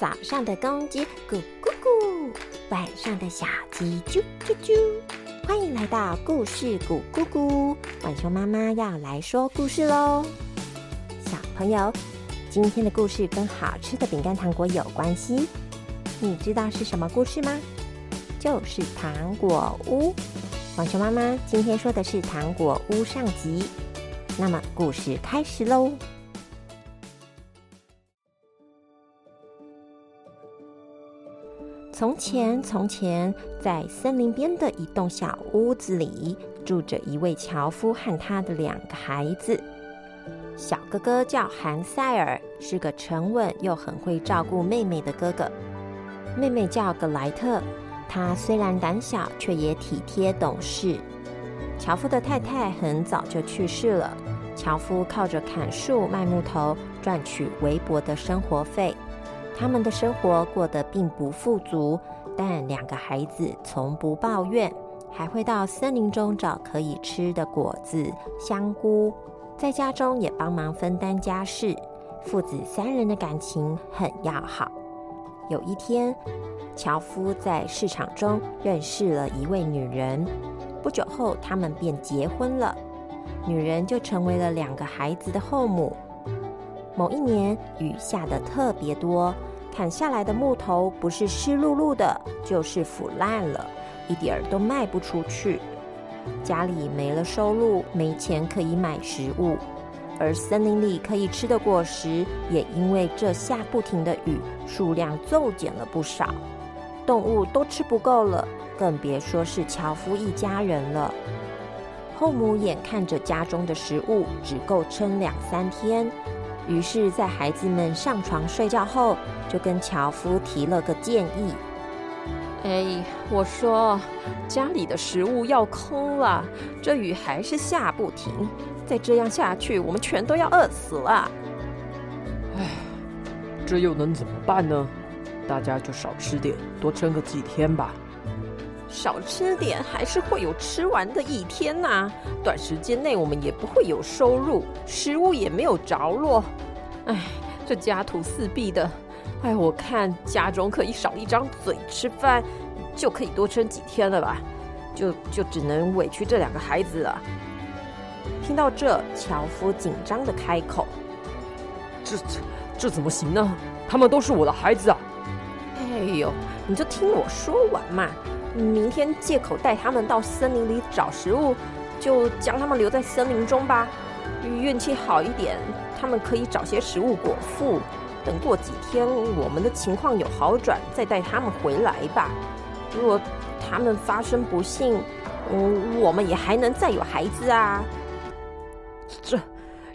早上的公鸡咕咕咕，晚上的小鸡啾啾啾。欢迎来到故事咕咕咕，晚熊妈妈要来说故事喽。小朋友，今天的故事跟好吃的饼干糖果有关系，你知道是什么故事吗？就是糖果屋。晚熊妈妈今天说的是糖果屋上集，那么故事开始喽。从前，从前，在森林边的一栋小屋子里，住着一位樵夫和他的两个孩子。小哥哥叫韩塞尔，是个沉稳又很会照顾妹妹的哥哥；妹妹叫格莱特，她虽然胆小，却也体贴懂事。樵夫的太太很早就去世了，樵夫靠着砍树卖木头赚取微薄的生活费。他们的生活过得并不富足，但两个孩子从不抱怨，还会到森林中找可以吃的果子、香菇，在家中也帮忙分担家事，父子三人的感情很要好。有一天，樵夫在市场中认识了一位女人，不久后他们便结婚了，女人就成为了两个孩子的后母。某一年，雨下的特别多。砍下来的木头不是湿漉漉的，就是腐烂了，一点儿都卖不出去。家里没了收入，没钱可以买食物，而森林里可以吃的果实也因为这下不停的雨，数量骤减了不少。动物都吃不够了，更别说是樵夫一家人了。后母眼看着家中的食物只够撑两三天。于是，在孩子们上床睡觉后，就跟樵夫提了个建议：“哎，我说家里的食物要空了，这雨还是下不停，再这样下去，我们全都要饿死了。”哎，这又能怎么办呢？大家就少吃点，多撑个几天吧。少吃点，还是会有吃完的一天呐。短时间内我们也不会有收入，食物也没有着落。哎，这家徒四壁的，哎，我看家中可以少一张嘴吃饭，就可以多撑几天了吧？就就只能委屈这两个孩子了。听到这，樵夫紧张的开口：“这这这怎么行呢？他们都是我的孩子啊！”哎呦，你就听我说完嘛。明天借口带他们到森林里找食物，就将他们留在森林中吧。运气好一点，他们可以找些食物果腹。等过几天我们的情况有好转，再带他们回来吧。如果他们发生不幸，嗯，我们也还能再有孩子啊。这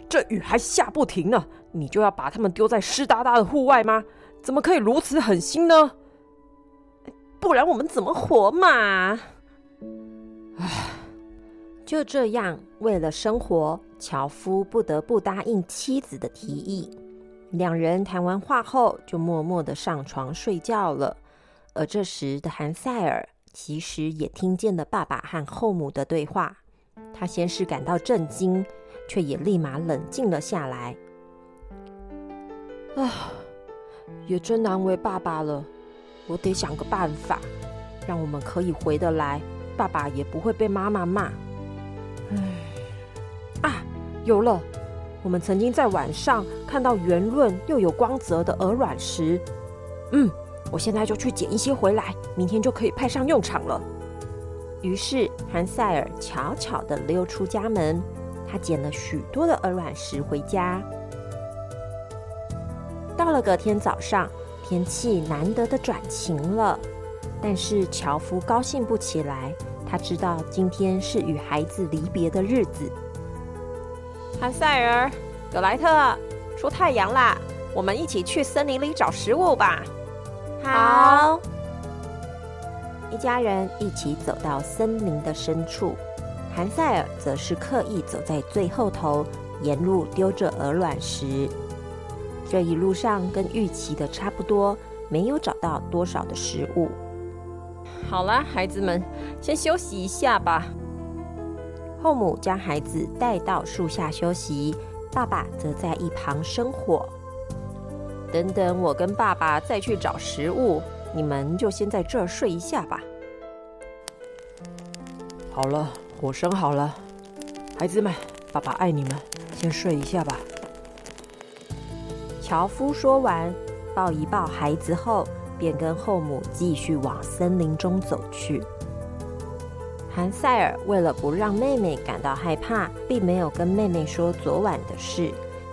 这雨还下不停呢，你就要把他们丢在湿哒哒的户外吗？怎么可以如此狠心呢？不然我们怎么活嘛？唉，就这样，为了生活，樵夫不得不答应妻子的提议。两人谈完话后，就默默的上床睡觉了。而这时的韩塞尔其实也听见了爸爸和后母的对话。他先是感到震惊，却也立马冷静了下来。啊，也真难为爸爸了。我得想个办法，让我们可以回得来，爸爸也不会被妈妈骂。唉，啊，有了！我们曾经在晚上看到圆润又有光泽的鹅卵石。嗯，我现在就去捡一些回来，明天就可以派上用场了。于是，韩塞尔悄悄地溜出家门，他捡了许多的鹅卵石回家。到了隔天早上。天气难得的转晴了，但是樵夫高兴不起来。他知道今天是与孩子离别的日子。汉塞尔、格莱特，出太阳啦！我们一起去森林里找食物吧。好，一家人一起走到森林的深处，韩塞尔则是刻意走在最后头，沿路丢着鹅卵石。这一路上跟预期的差不多，没有找到多少的食物。好啦，孩子们，先休息一下吧。后母将孩子带到树下休息，爸爸则在一旁生火。等等，我跟爸爸再去找食物，你们就先在这儿睡一下吧。好了，火生好了，孩子们，爸爸爱你们，先睡一下吧。樵夫说完，抱一抱孩子后，便跟后母继续往森林中走去。韩塞尔为了不让妹妹感到害怕，并没有跟妹妹说昨晚的事。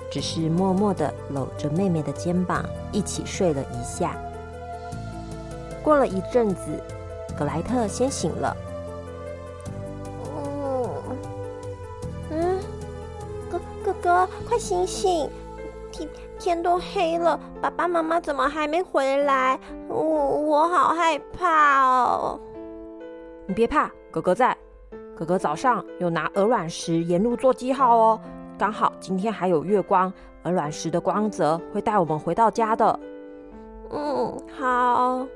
只是默默的搂着妹妹的肩膀，一起睡了一下。过了一阵子，格莱特先醒了。嗯嗯，哥哥哥，快醒醒！天天都黑了，爸爸妈妈怎么还没回来？我我好害怕哦！你别怕，哥哥在。哥哥早上有拿鹅卵石沿路做记号哦。刚好今天还有月光，鹅卵石的光泽会带我们回到家的。嗯，好。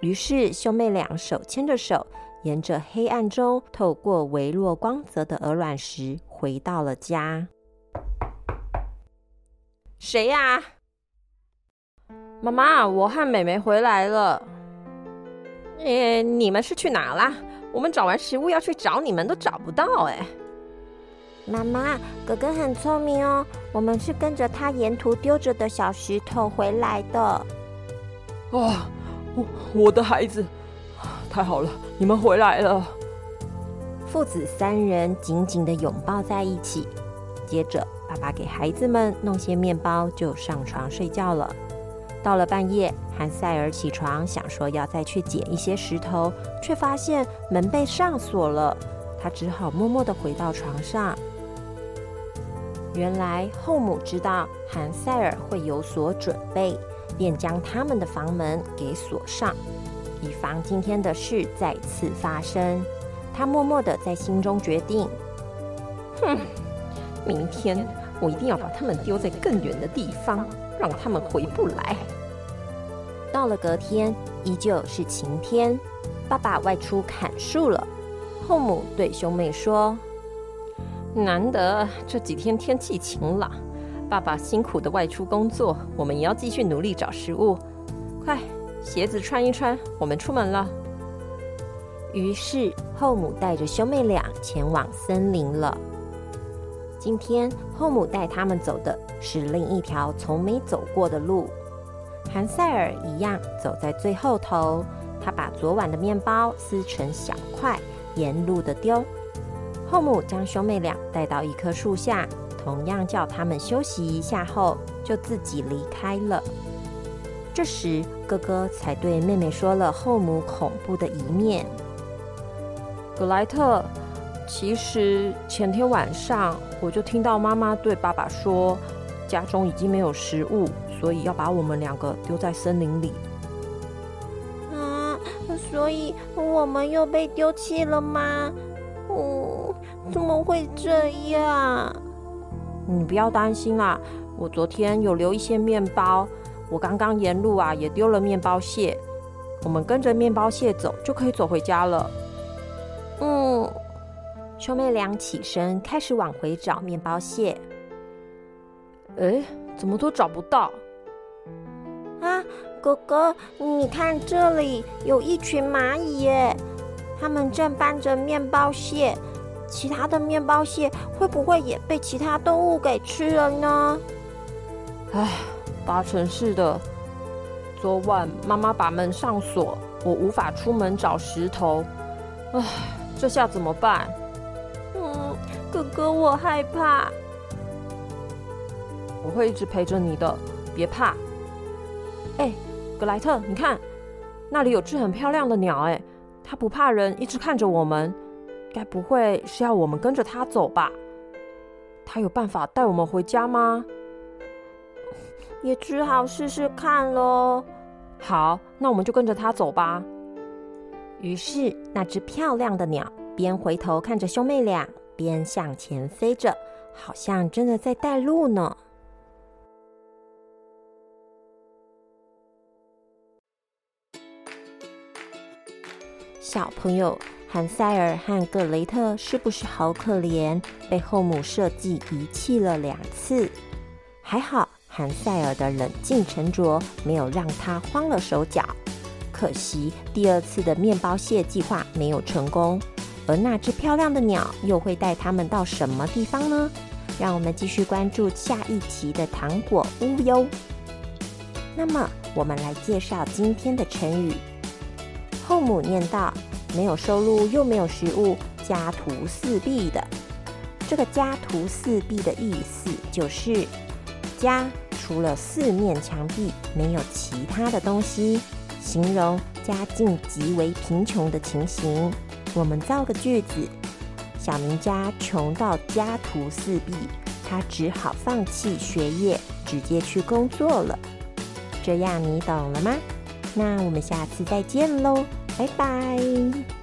于是兄妹俩手牵着手，沿着黑暗中透过微弱光泽的鹅卵石回到了家。谁呀？妈妈，我和妹妹回来了。诶，你们是去哪啦？我们找完食物要去找你们，都找不到哎。妈妈，哥哥很聪明哦，我们是跟着他沿途丢着的小石头回来的。啊，我我的孩子，太好了，你们回来了。父子三人紧紧的拥抱在一起，接着爸爸给孩子们弄些面包，就上床睡觉了。到了半夜，汉塞尔起床想说要再去捡一些石头，却发现门被上锁了，他只好默默的回到床上。原来后母知道韩塞尔会有所准备，便将他们的房门给锁上，以防今天的事再次发生。他默默的在心中决定：哼，明天我一定要把他们丢在更远的地方，让他们回不来。到了隔天，依旧是晴天，爸爸外出砍树了。后母对兄妹说。难得这几天天气晴朗，爸爸辛苦的外出工作，我们也要继续努力找食物。快，鞋子穿一穿，我们出门了。于是后母带着兄妹俩前往森林了。今天后母带他们走的是另一条从没走过的路。韩塞尔一样走在最后头，他把昨晚的面包撕成小块，沿路的丢。后母将兄妹俩带到一棵树下，同样叫他们休息一下后，就自己离开了。这时，哥哥才对妹妹说了后母恐怖的一面。格莱特，其实前天晚上我就听到妈妈对爸爸说，家中已经没有食物，所以要把我们两个丢在森林里。啊，所以我们又被丢弃了吗？怎么会这样？你不要担心啦，我昨天有留一些面包，我刚刚沿路啊也丢了面包屑，我们跟着面包屑走就可以走回家了。嗯，兄妹俩起身开始往回找面包屑。哎，怎么都找不到？啊，哥哥，你看这里有一群蚂蚁耶，它们正搬着面包屑。其他的面包屑会不会也被其他动物给吃了呢？唉，八成是的。昨晚妈妈把门上锁，我无法出门找石头。唉，这下怎么办？哥，我害怕。我会一直陪着你的，别怕。哎，格莱特，你看，那里有只很漂亮的鸟，哎，它不怕人，一直看着我们。该不会是要我们跟着它走吧？它有办法带我们回家吗？也只好试试看喽。好，那我们就跟着它走吧。于是，那只漂亮的鸟边回头看着兄妹俩，边向前飞着，好像真的在带路呢。小朋友。韩塞尔和格雷特是不是好可怜？被后母设计遗弃了两次。还好，韩塞尔的冷静沉着没有让他慌了手脚。可惜第二次的面包蟹计划没有成功，而那只漂亮的鸟又会带他们到什么地方呢？让我们继续关注下一期的糖果屋哟。那么，我们来介绍今天的成语。后母念道：“没有收入又没有食物，家徒四壁的。”这个“家徒四壁”的意思就是家除了四面墙壁，没有其他的东西。形容家境极为贫穷的情形。我们造个句子：小明家穷到家徒四壁，他只好放弃学业，直接去工作了。这样你懂了吗？那我们下次再见喽，拜拜。